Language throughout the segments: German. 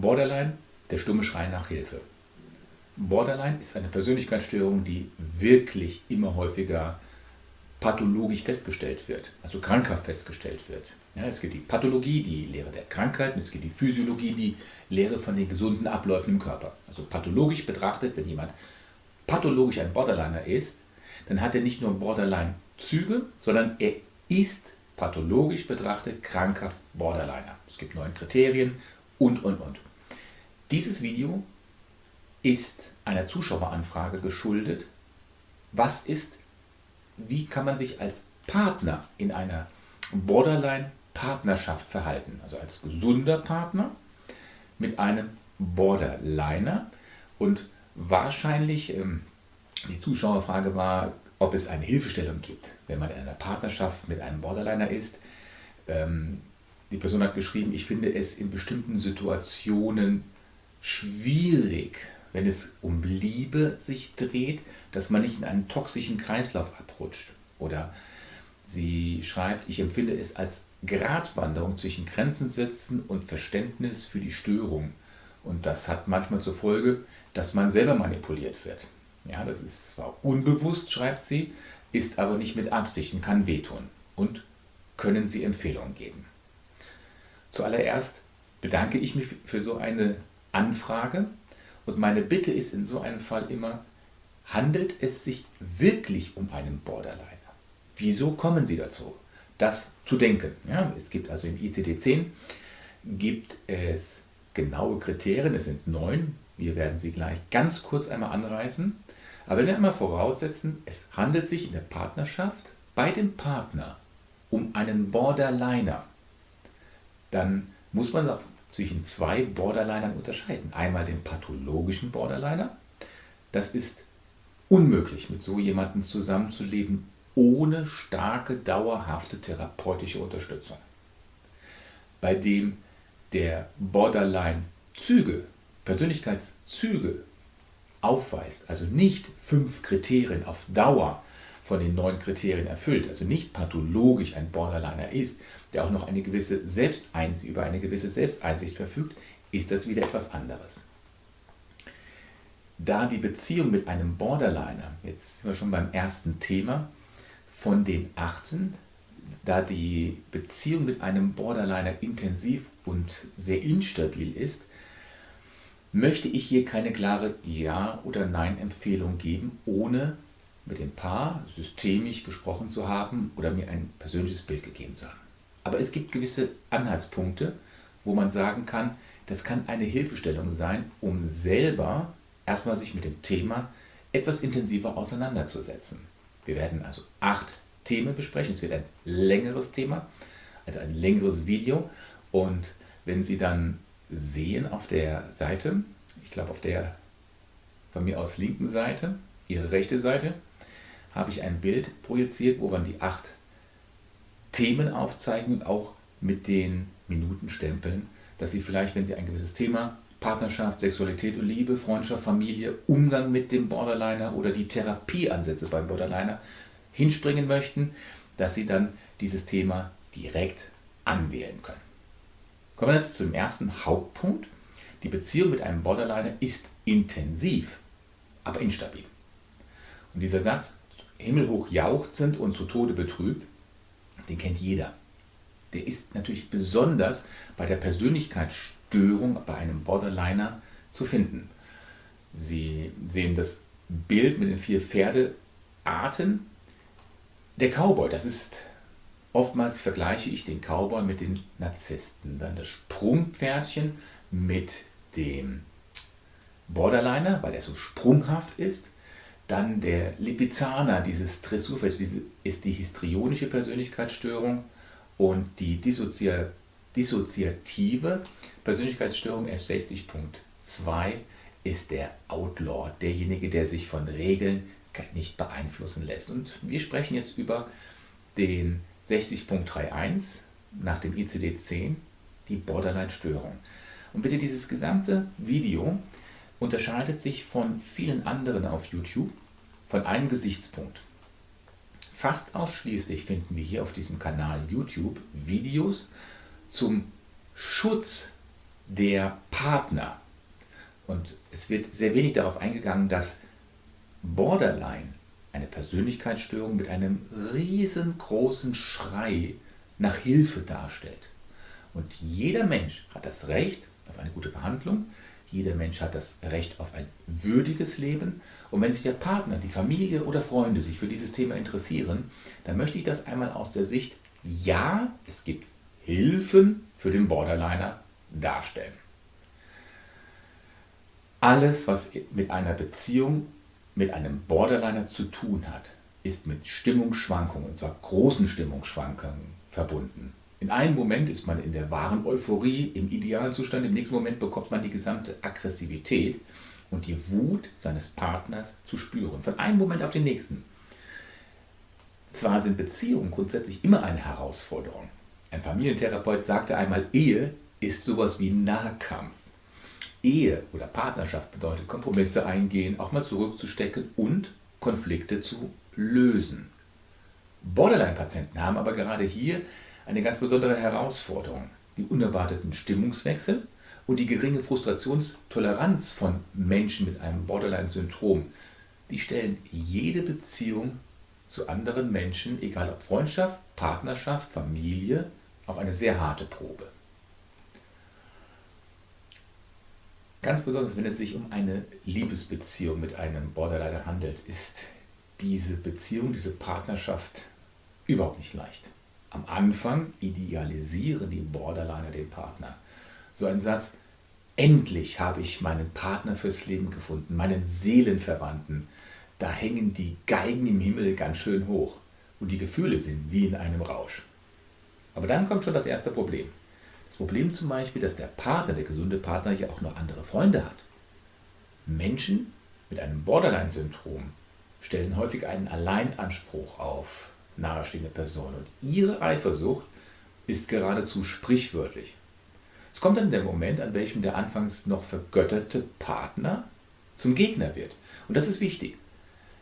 Borderline, der stumme Schrei nach Hilfe. Borderline ist eine Persönlichkeitsstörung, die wirklich immer häufiger pathologisch festgestellt wird, also krankhaft festgestellt wird. Ja, es gibt die Pathologie, die Lehre der Krankheit, und es gibt die Physiologie, die Lehre von den gesunden Abläufen im Körper. Also pathologisch betrachtet, wenn jemand pathologisch ein Borderliner ist, dann hat er nicht nur Borderline-Züge, sondern er ist pathologisch betrachtet krankhaft Borderliner. Es gibt neun Kriterien und, und, und. Dieses Video ist einer Zuschaueranfrage geschuldet. Was ist, wie kann man sich als Partner in einer Borderline-Partnerschaft verhalten? Also als gesunder Partner mit einem Borderliner. Und wahrscheinlich, ähm, die Zuschauerfrage war, ob es eine Hilfestellung gibt, wenn man in einer Partnerschaft mit einem Borderliner ist. Ähm, die Person hat geschrieben, ich finde es in bestimmten Situationen schwierig, wenn es um Liebe sich dreht, dass man nicht in einen toxischen Kreislauf abrutscht. Oder sie schreibt, ich empfinde es als Gratwanderung zwischen Grenzen setzen und Verständnis für die Störung. Und das hat manchmal zur Folge, dass man selber manipuliert wird. Ja, das ist zwar unbewusst, schreibt sie, ist aber nicht mit Absicht und kann wehtun. Und können Sie Empfehlungen geben? Zuallererst bedanke ich mich für so eine Anfrage und meine Bitte ist in so einem Fall immer, handelt es sich wirklich um einen Borderliner? Wieso kommen Sie dazu, das zu denken? Ja, es gibt also im ICD-10 gibt es genaue Kriterien, es sind neun, wir werden sie gleich ganz kurz einmal anreißen. Aber wenn wir einmal voraussetzen, es handelt sich in der Partnerschaft bei dem Partner um einen Borderliner, dann muss man auch zwischen zwei Borderlinern unterscheiden. Einmal den pathologischen Borderliner. Das ist unmöglich, mit so jemandem zusammenzuleben, ohne starke, dauerhafte therapeutische Unterstützung. Bei dem der Borderline-Züge, Persönlichkeitszüge aufweist, also nicht fünf Kriterien auf Dauer von den neun Kriterien erfüllt, also nicht pathologisch ein Borderliner ist, der auch noch eine gewisse Selbsteinsicht, über eine gewisse Selbsteinsicht verfügt, ist das wieder etwas anderes. Da die Beziehung mit einem Borderliner, jetzt sind wir schon beim ersten Thema, von den achten, da die Beziehung mit einem Borderliner intensiv und sehr instabil ist, möchte ich hier keine klare Ja- oder Nein-Empfehlung geben, ohne mit dem Paar systemisch gesprochen zu haben oder mir ein persönliches Bild gegeben zu haben. Aber es gibt gewisse Anhaltspunkte, wo man sagen kann, das kann eine Hilfestellung sein, um selber erstmal sich mit dem Thema etwas intensiver auseinanderzusetzen. Wir werden also acht Themen besprechen. Es wird ein längeres Thema, also ein längeres Video. Und wenn Sie dann sehen auf der Seite, ich glaube auf der von mir aus linken Seite, Ihre rechte Seite, habe ich ein Bild projiziert, wo man die acht Themen aufzeigen und auch mit den Minutenstempeln, dass Sie vielleicht, wenn Sie ein gewisses Thema, Partnerschaft, Sexualität und Liebe, Freundschaft, Familie, Umgang mit dem Borderliner oder die Therapieansätze beim Borderliner hinspringen möchten, dass Sie dann dieses Thema direkt anwählen können. Kommen wir jetzt zum ersten Hauptpunkt. Die Beziehung mit einem Borderliner ist intensiv, aber instabil. Und dieser Satz, himmelhoch jauchzend und zu Tode betrübt, den kennt jeder. Der ist natürlich besonders bei der Persönlichkeitsstörung bei einem Borderliner zu finden. Sie sehen das Bild mit den vier Pferdearten. Der Cowboy, das ist Oftmals vergleiche ich den Cowboy mit den Narzissten. Dann das Sprungpferdchen mit dem Borderliner, weil er so sprunghaft ist. Dann der Lipizzaner, dieses Dressurpferd, diese ist die histrionische Persönlichkeitsstörung und die dissoziative Persönlichkeitsstörung F60.2 ist der Outlaw, derjenige, der sich von Regeln nicht beeinflussen lässt. Und wir sprechen jetzt über den 60.31 nach dem ICD-10 die Borderline-Störung. Und bitte dieses gesamte Video unterscheidet sich von vielen anderen auf YouTube von einem Gesichtspunkt. Fast ausschließlich finden wir hier auf diesem Kanal YouTube Videos zum Schutz der Partner. Und es wird sehr wenig darauf eingegangen, dass Borderline eine Persönlichkeitsstörung mit einem riesengroßen Schrei nach Hilfe darstellt. Und jeder Mensch hat das Recht auf eine gute Behandlung, jeder Mensch hat das Recht auf ein würdiges Leben. Und wenn sich der Partner, die Familie oder Freunde sich für dieses Thema interessieren, dann möchte ich das einmal aus der Sicht, ja, es gibt Hilfen für den Borderliner darstellen. Alles, was mit einer Beziehung mit einem Borderliner zu tun hat, ist mit Stimmungsschwankungen, und zwar großen Stimmungsschwankungen verbunden. In einem Moment ist man in der wahren Euphorie, im idealen Zustand, im nächsten Moment bekommt man die gesamte Aggressivität und die Wut seines Partners zu spüren. Von einem Moment auf den nächsten. Zwar sind Beziehungen grundsätzlich immer eine Herausforderung. Ein Familientherapeut sagte einmal, Ehe ist sowas wie Nahkampf. Ehe oder Partnerschaft bedeutet Kompromisse eingehen, auch mal zurückzustecken und Konflikte zu lösen. Borderline-Patienten haben aber gerade hier eine ganz besondere Herausforderung. Die unerwarteten Stimmungswechsel und die geringe Frustrationstoleranz von Menschen mit einem Borderline-Syndrom, die stellen jede Beziehung zu anderen Menschen, egal ob Freundschaft, Partnerschaft, Familie, auf eine sehr harte Probe. Ganz besonders, wenn es sich um eine Liebesbeziehung mit einem Borderliner handelt, ist diese Beziehung, diese Partnerschaft überhaupt nicht leicht. Am Anfang idealisieren die Borderliner den Partner. So ein Satz, endlich habe ich meinen Partner fürs Leben gefunden, meinen Seelenverwandten. Da hängen die Geigen im Himmel ganz schön hoch und die Gefühle sind wie in einem Rausch. Aber dann kommt schon das erste Problem. Das Problem zum Beispiel, dass der Partner, der gesunde Partner, ja auch noch andere Freunde hat. Menschen mit einem Borderline-Syndrom stellen häufig einen Alleinanspruch auf nahestehende Personen und ihre Eifersucht ist geradezu sprichwörtlich. Es kommt dann der Moment, an welchem der anfangs noch vergötterte Partner zum Gegner wird. Und das ist wichtig.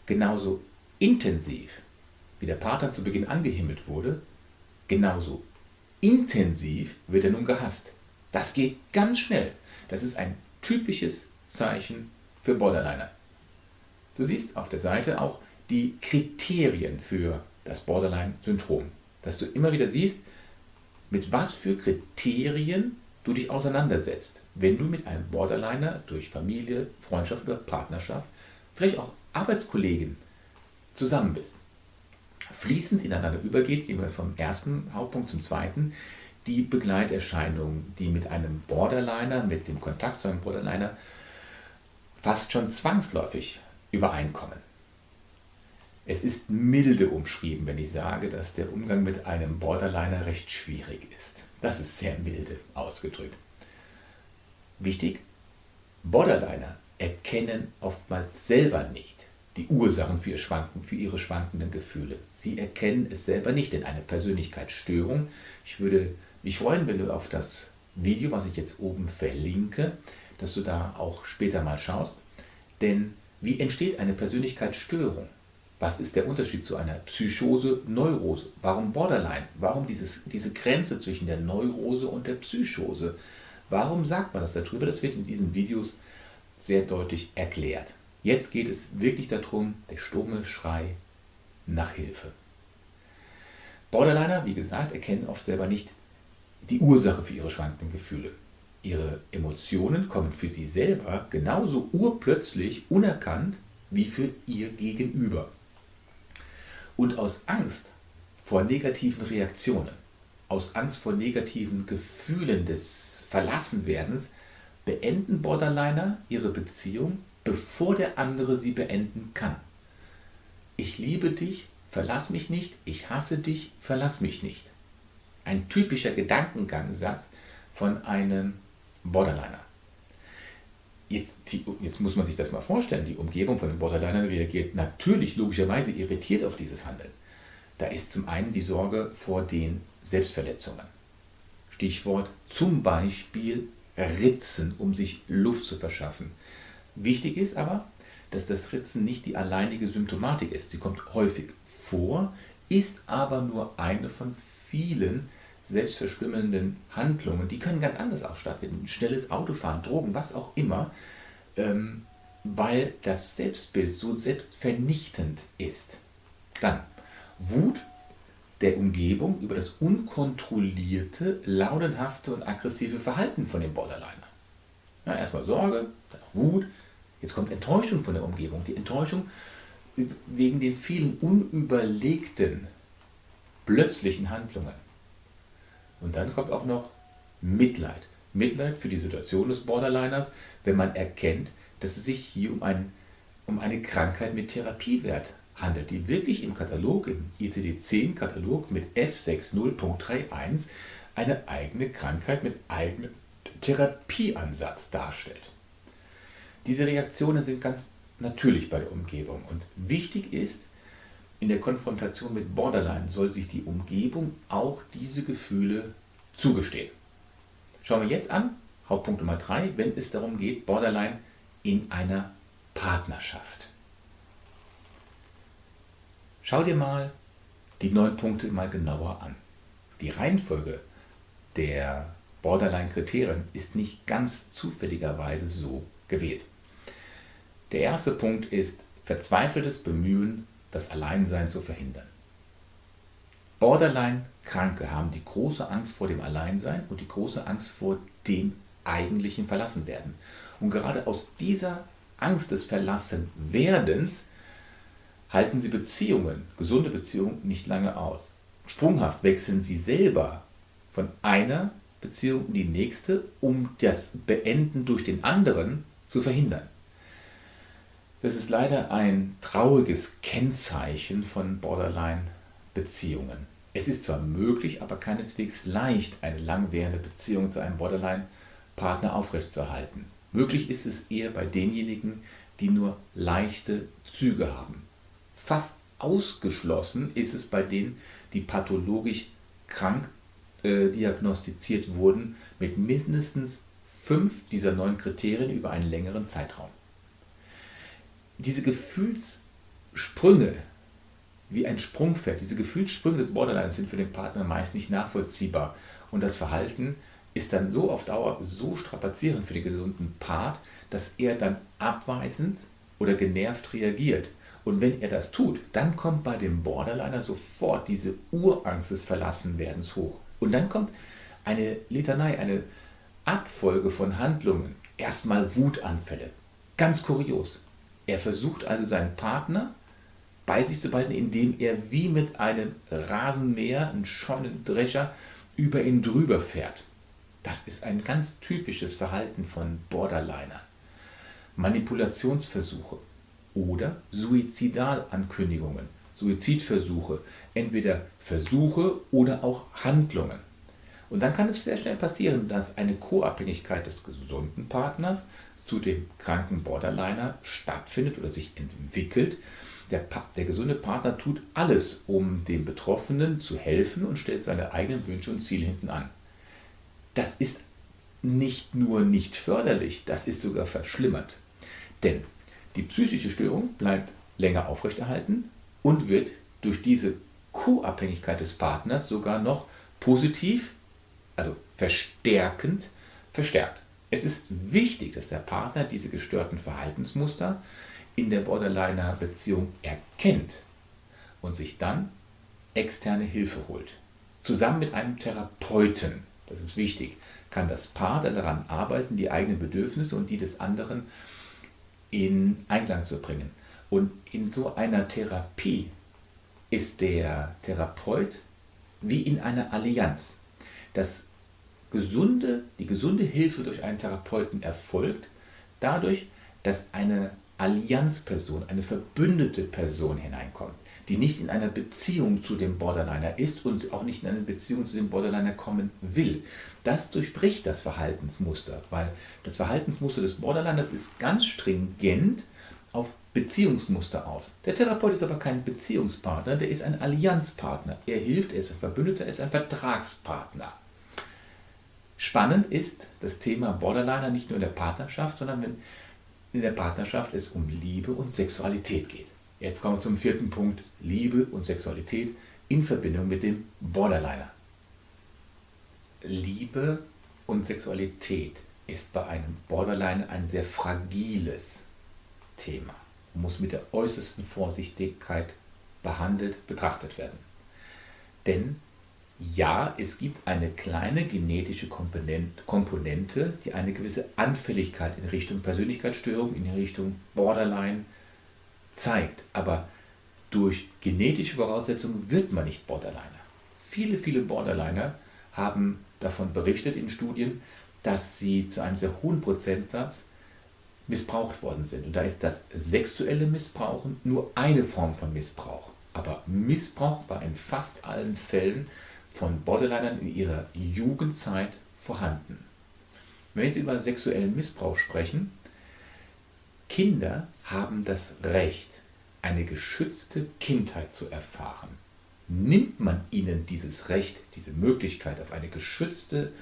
Genauso intensiv, wie der Partner zu Beginn angehimmelt wurde, genauso intensiv wird er nun gehasst. Das geht ganz schnell. Das ist ein typisches Zeichen für Borderliner. Du siehst auf der Seite auch die Kriterien für das Borderline-Syndrom. Dass du immer wieder siehst, mit was für Kriterien du dich auseinandersetzt, wenn du mit einem Borderliner durch Familie, Freundschaft oder Partnerschaft, vielleicht auch Arbeitskollegen zusammen bist fließend ineinander übergeht, gehen wir vom ersten Hauptpunkt zum zweiten, die Begleiterscheinungen, die mit einem Borderliner, mit dem Kontakt zu einem Borderliner fast schon zwangsläufig übereinkommen. Es ist milde umschrieben, wenn ich sage, dass der Umgang mit einem Borderliner recht schwierig ist. Das ist sehr milde ausgedrückt. Wichtig, Borderliner erkennen oftmals selber nicht, die Ursachen für, ihr Schwanken, für ihre schwankenden Gefühle. Sie erkennen es selber nicht in eine Persönlichkeitsstörung. Ich würde mich freuen, wenn du auf das Video, was ich jetzt oben verlinke, dass du da auch später mal schaust. Denn wie entsteht eine Persönlichkeitsstörung? Was ist der Unterschied zu einer Psychose, Neurose? Warum Borderline? Warum dieses, diese Grenze zwischen der Neurose und der Psychose? Warum sagt man das darüber? Das wird in diesen Videos sehr deutlich erklärt. Jetzt geht es wirklich darum, der stumme Schrei nach Hilfe. Borderliner, wie gesagt, erkennen oft selber nicht die Ursache für ihre schwankenden Gefühle. Ihre Emotionen kommen für sie selber genauso urplötzlich unerkannt wie für ihr Gegenüber. Und aus Angst vor negativen Reaktionen, aus Angst vor negativen Gefühlen des Verlassenwerdens, beenden Borderliner ihre Beziehung bevor der andere sie beenden kann. Ich liebe dich, verlass mich nicht, ich hasse dich, verlass mich nicht. Ein typischer Gedankengangsatz von einem Borderliner. Jetzt, die, jetzt, muss man sich das mal vorstellen, die Umgebung von den Borderlinern reagiert natürlich logischerweise irritiert auf dieses Handeln. Da ist zum einen die Sorge vor den Selbstverletzungen. Stichwort zum Beispiel Ritzen, um sich Luft zu verschaffen. Wichtig ist aber, dass das Ritzen nicht die alleinige Symptomatik ist. Sie kommt häufig vor, ist aber nur eine von vielen selbstverstümmelnden Handlungen, die können ganz anders auch stattfinden. Schnelles Autofahren, Drogen, was auch immer, ähm, weil das Selbstbild so selbstvernichtend ist. Dann Wut der Umgebung über das unkontrollierte, launenhafte und aggressive Verhalten von dem Borderliner. Ja, erstmal Sorge, dann Wut, jetzt kommt Enttäuschung von der Umgebung. Die Enttäuschung wegen den vielen unüberlegten, plötzlichen Handlungen. Und dann kommt auch noch Mitleid. Mitleid für die Situation des Borderliners, wenn man erkennt, dass es sich hier um, ein, um eine Krankheit mit Therapiewert handelt, die wirklich im Katalog, im ICD-10-Katalog mit F60.31 eine eigene Krankheit mit eigenem Therapieansatz darstellt. Diese Reaktionen sind ganz natürlich bei der Umgebung und wichtig ist, in der Konfrontation mit Borderline soll sich die Umgebung auch diese Gefühle zugestehen. Schauen wir jetzt an, Hauptpunkt Nummer 3, wenn es darum geht, Borderline in einer Partnerschaft. Schau dir mal die neun Punkte mal genauer an. Die Reihenfolge der Borderline-Kriterien ist nicht ganz zufälligerweise so gewählt. Der erste Punkt ist verzweifeltes Bemühen, das Alleinsein zu verhindern. Borderline-Kranke haben die große Angst vor dem Alleinsein und die große Angst vor dem eigentlichen Verlassenwerden. Und gerade aus dieser Angst des Verlassenwerdens halten sie Beziehungen, gesunde Beziehungen, nicht lange aus. Sprunghaft wechseln sie selber von einer Beziehung in die nächste, um das Beenden durch den anderen zu verhindern. Das ist leider ein trauriges Kennzeichen von Borderline-Beziehungen. Es ist zwar möglich, aber keineswegs leicht, eine langwierende Beziehung zu einem Borderline-Partner aufrechtzuerhalten. Möglich ist es eher bei denjenigen, die nur leichte Züge haben. Fast ausgeschlossen ist es bei denen, die pathologisch krank äh, diagnostiziert wurden, mit mindestens fünf dieser neun Kriterien über einen längeren Zeitraum. Diese Gefühlssprünge, wie ein Sprungpferd, diese Gefühlssprünge des Borderlines sind für den Partner meist nicht nachvollziehbar. Und das Verhalten ist dann so auf Dauer so strapazierend für den gesunden Part, dass er dann abweisend oder genervt reagiert. Und wenn er das tut, dann kommt bei dem Borderliner sofort diese Urangst des Verlassenwerdens hoch. Und dann kommt eine Litanei, eine Abfolge von Handlungen. Erstmal Wutanfälle. Ganz kurios. Er versucht also seinen Partner bei sich zu behalten, indem er wie mit einem Rasenmäher, einem Scheunendrescher, über ihn drüber fährt. Das ist ein ganz typisches Verhalten von Borderliner. Manipulationsversuche oder Suizidalankündigungen, Suizidversuche, entweder Versuche oder auch Handlungen. Und dann kann es sehr schnell passieren, dass eine Co-Abhängigkeit des gesunden Partners zu dem kranken Borderliner stattfindet oder sich entwickelt. Der, der gesunde Partner tut alles, um dem Betroffenen zu helfen und stellt seine eigenen Wünsche und Ziele hinten an. Das ist nicht nur nicht förderlich, das ist sogar verschlimmert. Denn die psychische Störung bleibt länger aufrechterhalten und wird durch diese Co-Abhängigkeit des Partners sogar noch positiv, also verstärkend, verstärkt. Es ist wichtig, dass der Partner diese gestörten Verhaltensmuster in der Borderliner-Beziehung erkennt und sich dann externe Hilfe holt. Zusammen mit einem Therapeuten, das ist wichtig, kann das Paar daran arbeiten, die eigenen Bedürfnisse und die des anderen in Einklang zu bringen. Und in so einer Therapie ist der Therapeut wie in einer Allianz. Das gesunde, die gesunde Hilfe durch einen Therapeuten erfolgt dadurch, dass eine Allianzperson, eine verbündete Person hineinkommt, die nicht in einer Beziehung zu dem Borderliner ist und auch nicht in eine Beziehung zu dem Borderliner kommen will. Das durchbricht das Verhaltensmuster, weil das Verhaltensmuster des Borderliners ist ganz stringent auf Beziehungsmuster aus. Der Therapeut ist aber kein Beziehungspartner, der ist ein Allianzpartner. Er hilft, er ist ein Verbündeter, er ist ein Vertragspartner. Spannend ist das Thema Borderliner nicht nur in der Partnerschaft, sondern wenn in der Partnerschaft es um Liebe und Sexualität geht. Jetzt kommen wir zum vierten Punkt, Liebe und Sexualität in Verbindung mit dem Borderliner. Liebe und Sexualität ist bei einem Borderline ein sehr fragiles Thema und muss mit der äußersten Vorsichtigkeit behandelt, betrachtet werden. Denn ja, es gibt eine kleine genetische Komponente, die eine gewisse Anfälligkeit in Richtung Persönlichkeitsstörung, in Richtung Borderline zeigt. Aber durch genetische Voraussetzungen wird man nicht Borderliner. Viele, viele Borderliner haben davon berichtet in Studien, dass sie zu einem sehr hohen Prozentsatz missbraucht worden sind. Und da ist das sexuelle Missbrauchen nur eine Form von Missbrauch. Aber Missbrauch war in fast allen Fällen von Borderlinern in ihrer Jugendzeit vorhanden. Wenn jetzt über sexuellen Missbrauch sprechen, Kinder haben das Recht, eine geschützte Kindheit zu erfahren. Nimmt man ihnen dieses Recht, diese Möglichkeit auf eine geschützte,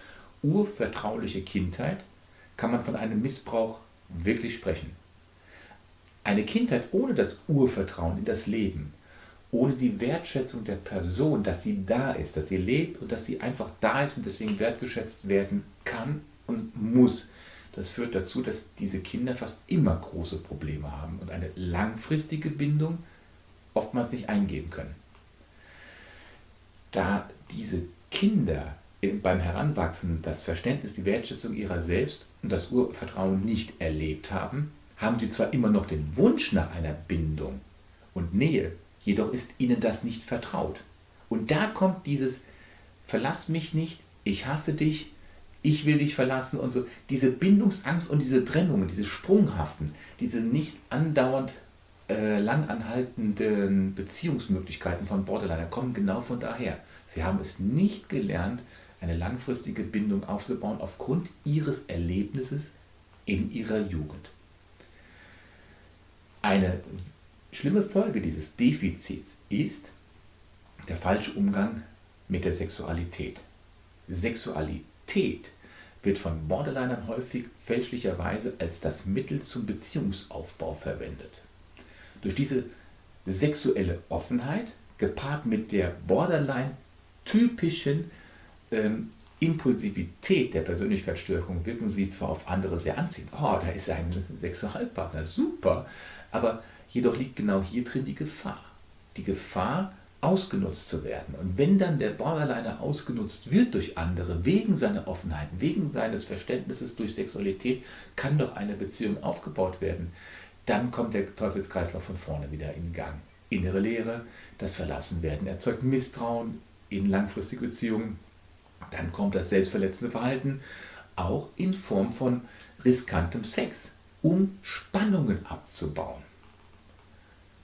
urvertrauliche Kindheit, kann man von einem Missbrauch wirklich sprechen. Eine Kindheit ohne das Urvertrauen in das Leben, ohne die Wertschätzung der Person, dass sie da ist, dass sie lebt und dass sie einfach da ist und deswegen wertgeschätzt werden kann und muss, das führt dazu, dass diese Kinder fast immer große Probleme haben und eine langfristige Bindung oftmals nicht eingehen können. Da diese Kinder beim Heranwachsen das Verständnis, die Wertschätzung ihrer selbst und das Urvertrauen nicht erlebt haben, haben sie zwar immer noch den Wunsch nach einer Bindung und Nähe, jedoch ist ihnen das nicht vertraut. Und da kommt dieses Verlass mich nicht, ich hasse dich, ich will dich verlassen und so. Diese Bindungsangst und diese Trennungen, diese sprunghaften, diese nicht andauernd äh, langanhaltenden Beziehungsmöglichkeiten von Borderliner kommen genau von daher. Sie haben es nicht gelernt, eine langfristige Bindung aufzubauen aufgrund ihres Erlebnisses in ihrer Jugend. Eine schlimme Folge dieses Defizits ist der falsche Umgang mit der Sexualität. Sexualität wird von Borderlinern häufig fälschlicherweise als das Mittel zum Beziehungsaufbau verwendet. Durch diese sexuelle Offenheit, gepaart mit der Borderline-typischen ähm, Impulsivität der Persönlichkeitsstörung, wirken sie zwar auf andere sehr anziehend. Oh, da ist ein Sexualpartner, super. Aber jedoch liegt genau hier drin die Gefahr. Die Gefahr, ausgenutzt zu werden. Und wenn dann der Borderliner ausgenutzt wird durch andere, wegen seiner Offenheit, wegen seines Verständnisses durch Sexualität, kann doch eine Beziehung aufgebaut werden. Dann kommt der Teufelskreislauf von vorne wieder in Gang. Innere Leere, das Verlassenwerden erzeugt Misstrauen in langfristige Beziehungen. Dann kommt das selbstverletzende Verhalten, auch in Form von riskantem Sex, um Spannungen abzubauen.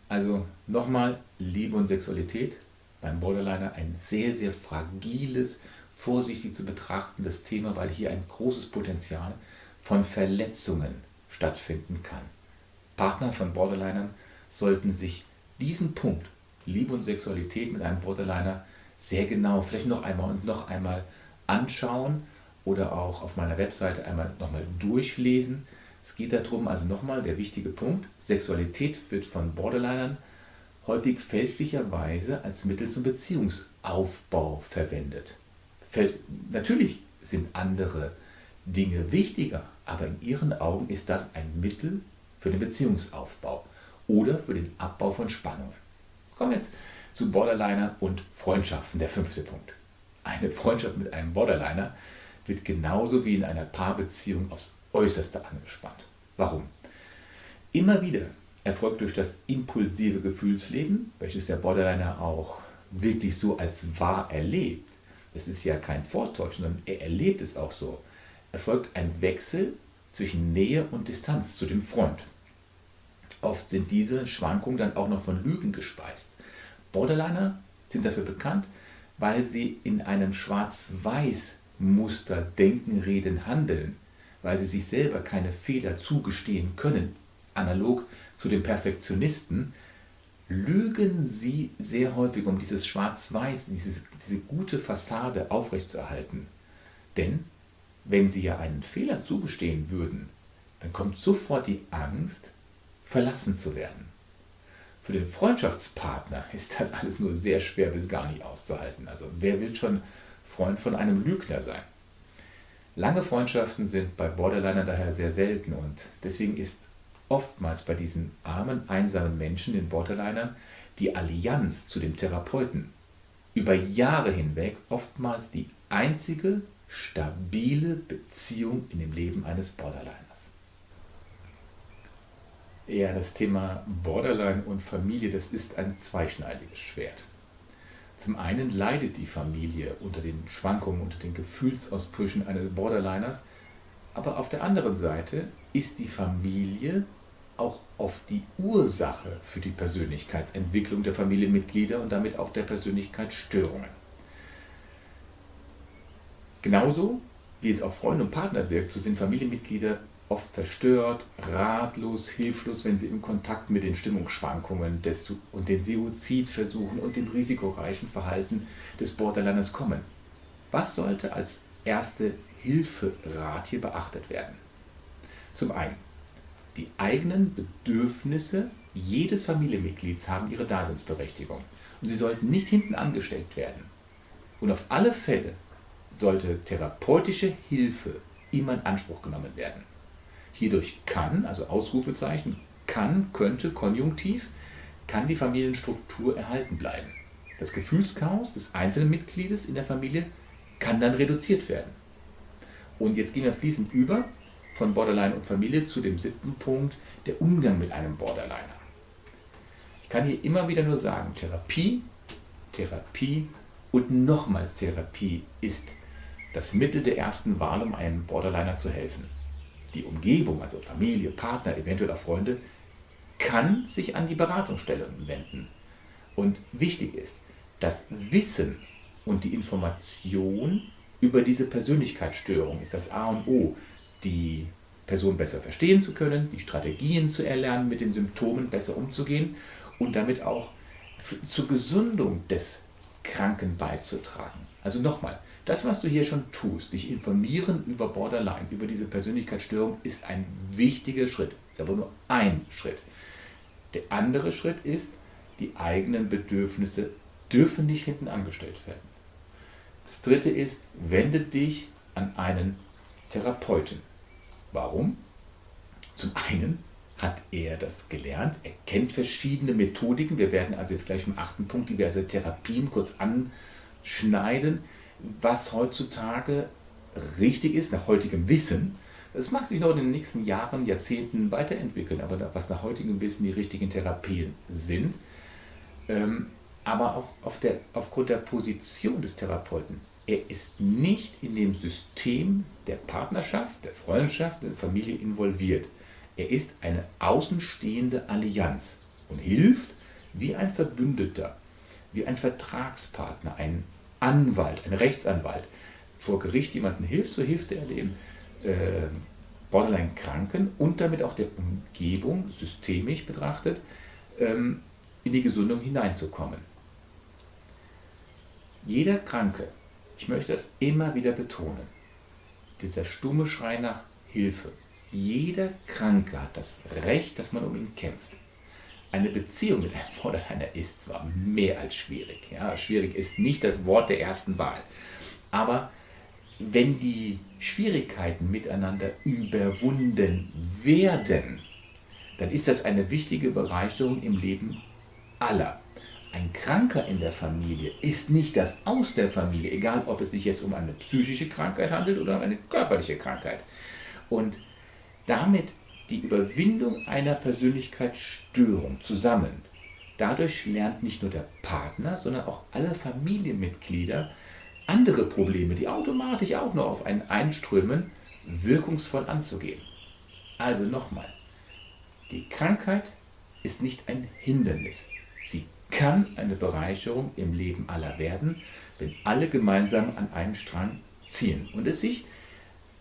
Also nochmal, Liebe und Sexualität beim Borderliner ein sehr, sehr fragiles, vorsichtig zu betrachtendes Thema, weil hier ein großes Potenzial von Verletzungen stattfinden kann. Partner von Borderlinern sollten sich diesen Punkt, Liebe und Sexualität mit einem Borderliner, sehr genau, vielleicht noch einmal und noch einmal anschauen oder auch auf meiner Webseite einmal nochmal durchlesen, es geht darum, also nochmal der wichtige Punkt, Sexualität wird von Borderlinern häufig fälschlicherweise als Mittel zum Beziehungsaufbau verwendet. Natürlich sind andere Dinge wichtiger, aber in ihren Augen ist das ein Mittel für den Beziehungsaufbau oder für den Abbau von Spannungen. Kommen wir jetzt zu Borderliner und Freundschaften, der fünfte Punkt. Eine Freundschaft mit einem Borderliner wird genauso wie in einer Paarbeziehung aufs Äußerste angespannt. Warum? Immer wieder erfolgt durch das impulsive Gefühlsleben, welches der Borderliner auch wirklich so als wahr erlebt, das ist ja kein Vortäuschen, sondern er erlebt es auch so, erfolgt ein Wechsel zwischen Nähe und Distanz zu dem Freund. Oft sind diese Schwankungen dann auch noch von Lügen gespeist. Borderliner sind dafür bekannt, weil sie in einem Schwarz-Weiß-Muster denken, reden, handeln weil sie sich selber keine Fehler zugestehen können, analog zu den Perfektionisten, lügen sie sehr häufig, um dieses Schwarz-Weiß, diese, gute Fassade aufrechtzuerhalten. Denn wenn sie ja einen Fehler zugestehen würden, dann kommt sofort die Angst, verlassen zu werden. Für den Freundschaftspartner ist das alles nur sehr schwer bis gar nicht auszuhalten. Also wer will schon Freund von einem Lügner sein. Lange Freundschaften sind bei Borderlinern daher sehr selten und deswegen ist oftmals bei diesen armen, einsamen Menschen, den Borderlinern, die Allianz zu dem Therapeuten über Jahre hinweg oftmals die einzige stabile Beziehung in dem Leben eines Borderliners. Ja, das Thema Borderline und Familie, das ist ein zweischneidiges Schwert. Zum einen leidet die Familie unter den Schwankungen, unter den Gefühlsausbrüchen eines Borderliners, aber auf der anderen Seite ist die Familie auch oft die Ursache für die Persönlichkeitsentwicklung der Familienmitglieder und damit auch der Persönlichkeitsstörungen. Genauso wie es auf Freunde und Partner wirkt, so sind Familienmitglieder oft verstört, ratlos, hilflos, wenn sie im Kontakt mit den Stimmungsschwankungen des, und den Suizidversuchen und dem risikoreichen Verhalten des Borderliners kommen. Was sollte als erste Hilferat hier beachtet werden? Zum einen, die eigenen Bedürfnisse jedes Familienmitglieds haben ihre Daseinsberechtigung und sie sollten nicht hinten angestellt werden. Und auf alle Fälle sollte therapeutische Hilfe immer in Anspruch genommen werden. Hierdurch kann, also Ausrufezeichen, kann, könnte, Konjunktiv, kann die Familienstruktur erhalten bleiben. Das Gefühlschaos des einzelnen Mitgliedes in der Familie kann dann reduziert werden. Und jetzt gehen wir fließend über von Borderline und Familie zu dem siebten Punkt, der Umgang mit einem Borderliner. Ich kann hier immer wieder nur sagen, Therapie, Therapie und nochmals Therapie ist das Mittel der ersten Wahl, um einem Borderliner zu helfen die Umgebung, also Familie, Partner, eventuell auch Freunde, kann sich an die Beratungsstelle wenden. Und wichtig ist, das Wissen und die Information über diese Persönlichkeitsstörung ist das A und O, die Person besser verstehen zu können, die Strategien zu erlernen, mit den Symptomen besser umzugehen und damit auch zur Gesundung des Kranken beizutragen. Also nochmal, das, was du hier schon tust, dich informieren über Borderline, über diese Persönlichkeitsstörung, ist ein wichtiger Schritt. Ist aber nur ein Schritt. Der andere Schritt ist, die eigenen Bedürfnisse dürfen nicht hinten angestellt werden. Das dritte ist, wende dich an einen Therapeuten. Warum? Zum einen hat er das gelernt, er kennt verschiedene Methodiken. Wir werden also jetzt gleich im achten Punkt diverse Therapien kurz anschneiden was heutzutage richtig ist, nach heutigem Wissen. Es mag sich noch in den nächsten Jahren, Jahrzehnten weiterentwickeln, aber was nach heutigem Wissen die richtigen Therapien sind. Ähm, aber auch auf der, aufgrund der Position des Therapeuten. Er ist nicht in dem System der Partnerschaft, der Freundschaft, der Familie involviert. Er ist eine außenstehende Allianz und hilft wie ein Verbündeter, wie ein Vertragspartner, ein Anwalt, ein Rechtsanwalt vor Gericht jemanden hilft, so hilft er dem äh, Borderline-Kranken und damit auch der Umgebung systemisch betrachtet ähm, in die Gesundung hineinzukommen. Jeder Kranke, ich möchte das immer wieder betonen, dieser stumme Schrei nach Hilfe, jeder Kranke hat das Recht, dass man um ihn kämpft eine Beziehung mit einem Borderliner ist zwar mehr als schwierig. Ja, schwierig ist nicht das Wort der ersten Wahl. Aber wenn die Schwierigkeiten miteinander überwunden werden, dann ist das eine wichtige Bereicherung im Leben aller. Ein Kranker in der Familie ist nicht das Aus der Familie, egal ob es sich jetzt um eine psychische Krankheit handelt oder um eine körperliche Krankheit. Und damit die Überwindung einer Persönlichkeitsstörung zusammen. Dadurch lernt nicht nur der Partner, sondern auch alle Familienmitglieder andere Probleme, die automatisch auch noch auf einen einströmen, wirkungsvoll anzugehen. Also nochmal, die Krankheit ist nicht ein Hindernis. Sie kann eine Bereicherung im Leben aller werden, wenn alle gemeinsam an einem Strang ziehen und es sich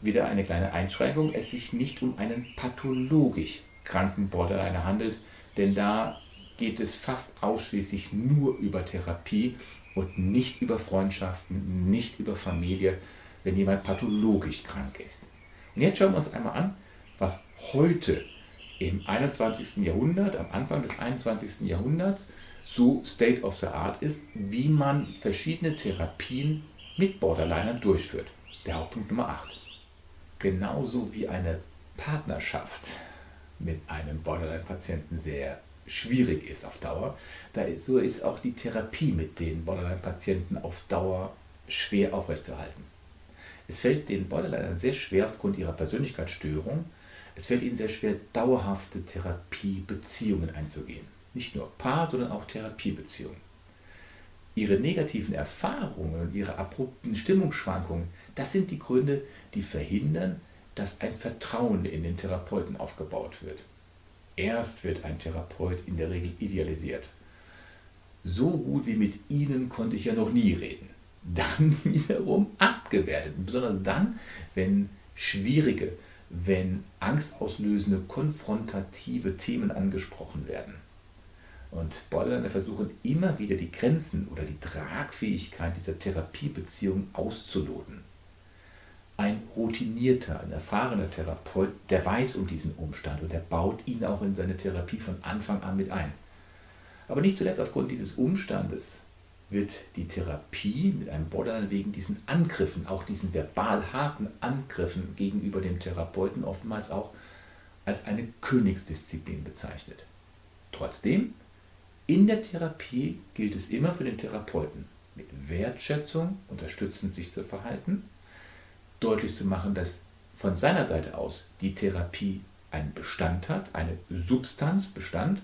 wieder eine kleine Einschränkung, es sich nicht um einen pathologisch kranken Borderliner handelt, denn da geht es fast ausschließlich nur über Therapie und nicht über Freundschaften, nicht über Familie, wenn jemand pathologisch krank ist. Und jetzt schauen wir uns einmal an, was heute im 21. Jahrhundert, am Anfang des 21. Jahrhunderts, so State of the Art ist, wie man verschiedene Therapien mit Borderlinern durchführt. Der Hauptpunkt Nummer 8. Genauso wie eine Partnerschaft mit einem Borderline-Patienten sehr schwierig ist auf Dauer, da so ist auch die Therapie mit den Borderline-Patienten auf Dauer schwer aufrechtzuerhalten. Es fällt den Borderlinern sehr schwer aufgrund ihrer Persönlichkeitsstörung, es fällt ihnen sehr schwer, dauerhafte Therapiebeziehungen einzugehen. Nicht nur Paar, sondern auch Therapiebeziehungen. Ihre negativen Erfahrungen und ihre abrupten Stimmungsschwankungen, das sind die Gründe, die verhindern, dass ein Vertrauen in den Therapeuten aufgebaut wird. Erst wird ein Therapeut in der Regel idealisiert. So gut wie mit Ihnen konnte ich ja noch nie reden. Dann wiederum abgewertet. Besonders dann, wenn schwierige, wenn angstauslösende, konfrontative Themen angesprochen werden. Und Borderliner versuchen immer wieder die Grenzen oder die Tragfähigkeit dieser Therapiebeziehung auszuloten ein routinierter, ein erfahrener Therapeut, der weiß um diesen Umstand und der baut ihn auch in seine Therapie von Anfang an mit ein. Aber nicht zuletzt aufgrund dieses Umstandes wird die Therapie mit einem Borderline wegen diesen Angriffen, auch diesen verbal harten Angriffen gegenüber dem Therapeuten oftmals auch als eine Königsdisziplin bezeichnet. Trotzdem, in der Therapie gilt es immer für den Therapeuten, mit Wertschätzung unterstützend sich zu verhalten deutlich zu machen, dass von seiner Seite aus die Therapie einen Bestand hat, eine Substanz, Bestand,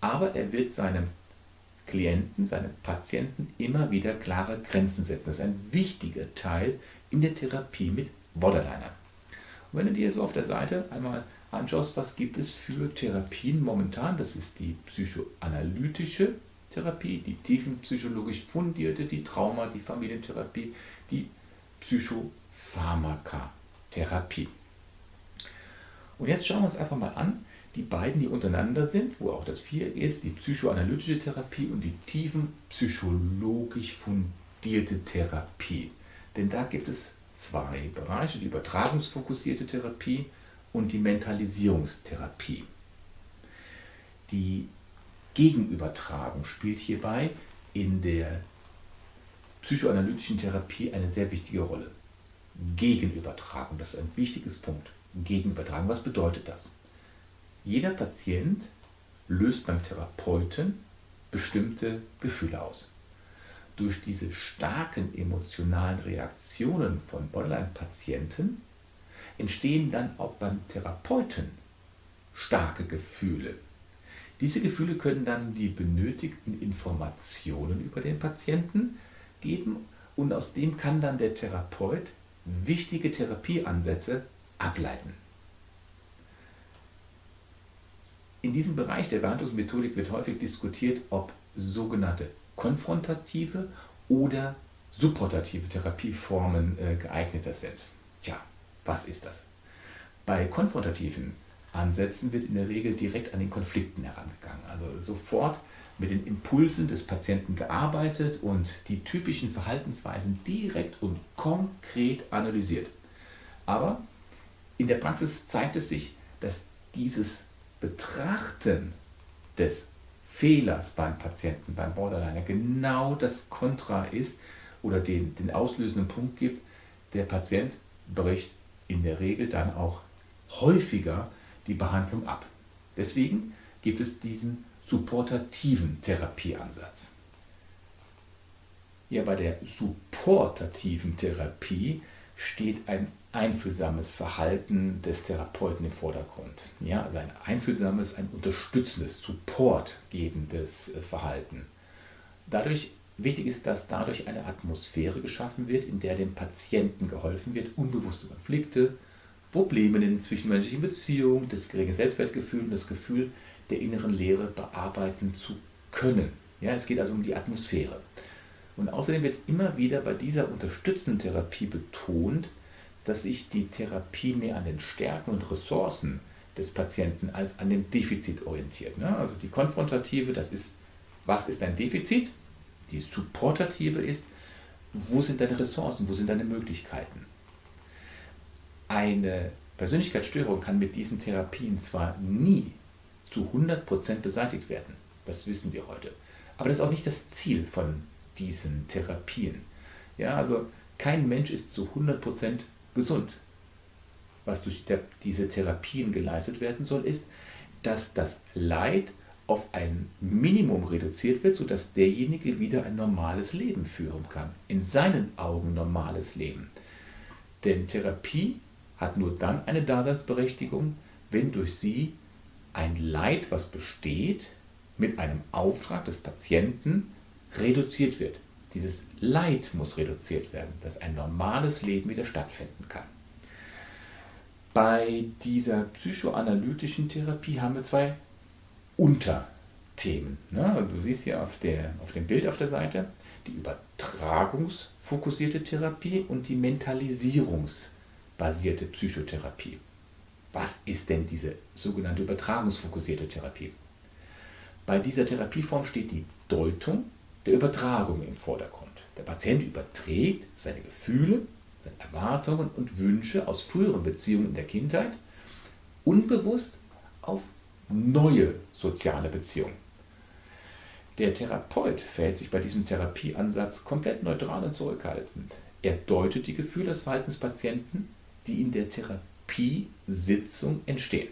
aber er wird seinem Klienten, seinem Patienten immer wieder klare Grenzen setzen. Das ist ein wichtiger Teil in der Therapie mit Borderliner. Und wenn du dir so auf der Seite einmal anschaust, was gibt es für Therapien momentan, das ist die psychoanalytische Therapie, die tiefenpsychologisch fundierte, die Trauma, die Familientherapie, die Psychopharmakatherapie. Und jetzt schauen wir uns einfach mal an, die beiden, die untereinander sind, wo auch das Vier ist, die psychoanalytische Therapie und die tiefenpsychologisch fundierte Therapie. Denn da gibt es zwei Bereiche, die übertragungsfokussierte Therapie und die Mentalisierungstherapie. Die Gegenübertragung spielt hierbei in der psychoanalytischen Therapie eine sehr wichtige Rolle. Gegenübertragung, das ist ein wichtiges Punkt. Gegenübertragen, was bedeutet das? Jeder Patient löst beim Therapeuten bestimmte Gefühle aus. Durch diese starken emotionalen Reaktionen von Borderline-Patienten entstehen dann auch beim Therapeuten starke Gefühle. Diese Gefühle können dann die benötigten Informationen über den Patienten geben und aus dem kann dann der Therapeut wichtige Therapieansätze ableiten. In diesem Bereich der Behandlungsmethodik wird häufig diskutiert, ob sogenannte konfrontative oder supportative Therapieformen äh, geeigneter sind. Tja, was ist das? Bei konfrontativen Ansätzen wird in der Regel direkt an den Konflikten herangegangen. Also sofort mit den Impulsen des Patienten gearbeitet und die typischen Verhaltensweisen direkt und konkret analysiert. Aber in der Praxis zeigt es sich, dass dieses Betrachten des Fehlers beim Patienten, beim Borderliner, genau das Kontra ist oder den, den auslösenden Punkt gibt. Der Patient bricht in der Regel dann auch häufiger die Behandlung ab. Deswegen gibt es diesen supportativen Therapieansatz. Ja, bei der supportativen Therapie steht ein einfühlsames Verhalten des Therapeuten im Vordergrund. Ja, also ein einfühlsames, ein unterstützendes, supportgebendes äh, Verhalten. Dadurch, wichtig ist, dass dadurch eine Atmosphäre geschaffen wird, in der dem Patienten geholfen wird, unbewusste Konflikte, Probleme in den zwischenmenschlichen Beziehungen, das geringe Selbstwertgefühl und das Gefühl, der inneren Lehre bearbeiten zu können. Ja, es geht also um die Atmosphäre. Und außerdem wird immer wieder bei dieser unterstützenden Therapie betont, dass sich die Therapie mehr an den Stärken und Ressourcen des Patienten als an dem Defizit orientiert. Ne? Also die konfrontative, das ist, was ist ein Defizit? Die supportative ist, wo sind deine Ressourcen, wo sind deine Möglichkeiten? Eine Persönlichkeitsstörung kann mit diesen Therapien zwar nie zu 100% beseitigt werden. Das wissen wir heute. Aber das ist auch nicht das Ziel von diesen Therapien. Ja, also kein Mensch ist zu 100% gesund. Was durch diese Therapien geleistet werden soll, ist, dass das Leid auf ein Minimum reduziert wird, sodass derjenige wieder ein normales Leben führen kann. In seinen Augen normales Leben. Denn Therapie hat nur dann eine Daseinsberechtigung, wenn durch sie ein Leid, was besteht, mit einem Auftrag des Patienten reduziert wird. Dieses Leid muss reduziert werden, dass ein normales Leben wieder stattfinden kann. Bei dieser psychoanalytischen Therapie haben wir zwei Unterthemen. Ne? Du siehst hier auf, der, auf dem Bild auf der Seite die übertragungsfokussierte Therapie und die mentalisierungsbasierte Psychotherapie. Was ist denn diese sogenannte übertragungsfokussierte Therapie? Bei dieser Therapieform steht die Deutung der Übertragung im Vordergrund. Der Patient überträgt seine Gefühle, seine Erwartungen und Wünsche aus früheren Beziehungen in der Kindheit unbewusst auf neue soziale Beziehungen. Der Therapeut verhält sich bei diesem Therapieansatz komplett neutral und zurückhaltend. Er deutet die Gefühle des Verhaltenspatienten, die in der Therapiesitzung entstehen.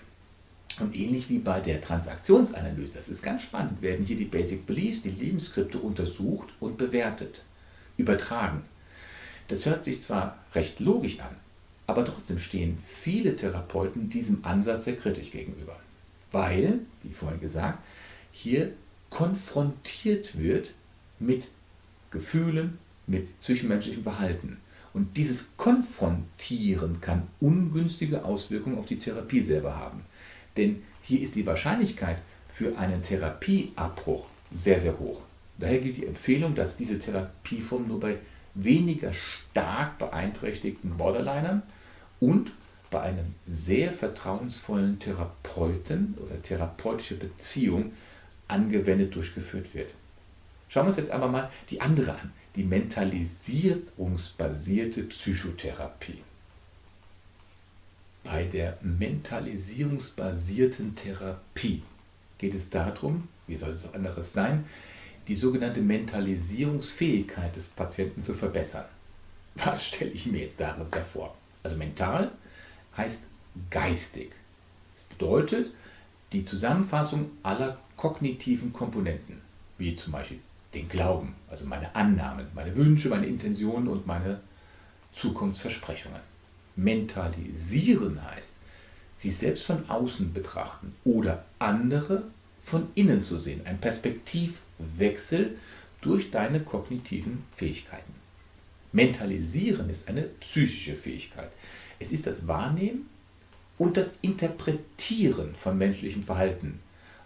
Und ähnlich wie bei der Transaktionsanalyse, das ist ganz spannend, werden hier die Basic Beliefs, die Lebensskripte untersucht und bewertet, übertragen. Das hört sich zwar recht logisch an, aber trotzdem stehen viele Therapeuten diesem Ansatz sehr kritisch gegenüber. Weil, wie vorhin gesagt, hier konfrontiert wird mit Gefühlen, mit zwischenmenschlichem Verhalten. Und dieses Konfrontieren kann ungünstige Auswirkungen auf die Therapie selber haben. Denn hier ist die Wahrscheinlichkeit für einen Therapieabbruch sehr, sehr hoch. Daher gilt die Empfehlung, dass diese Therapieform nur bei weniger stark beeinträchtigten Borderlinern und bei einem sehr vertrauensvollen Therapeuten oder therapeutische Beziehung angewendet durchgeführt wird. Schauen wir uns jetzt aber mal die andere an, die mentalisierungsbasierte Psychotherapie. Bei der mentalisierungsbasierten Therapie geht es darum, wie soll es auch anderes sein, die sogenannte Mentalisierungsfähigkeit des Patienten zu verbessern. Was stelle ich mir jetzt darunter vor? Also mental heißt geistig. Das bedeutet die Zusammenfassung aller kognitiven Komponenten, wie zum Beispiel den Glauben, also meine Annahmen, meine Wünsche, meine Intentionen und meine Zukunftsversprechungen. Mentalisieren heißt, sich selbst von außen betrachten oder andere von innen zu sehen. Ein Perspektivwechsel durch deine kognitiven Fähigkeiten. Mentalisieren ist eine psychische Fähigkeit. Es ist das Wahrnehmen und das Interpretieren von menschlichem Verhalten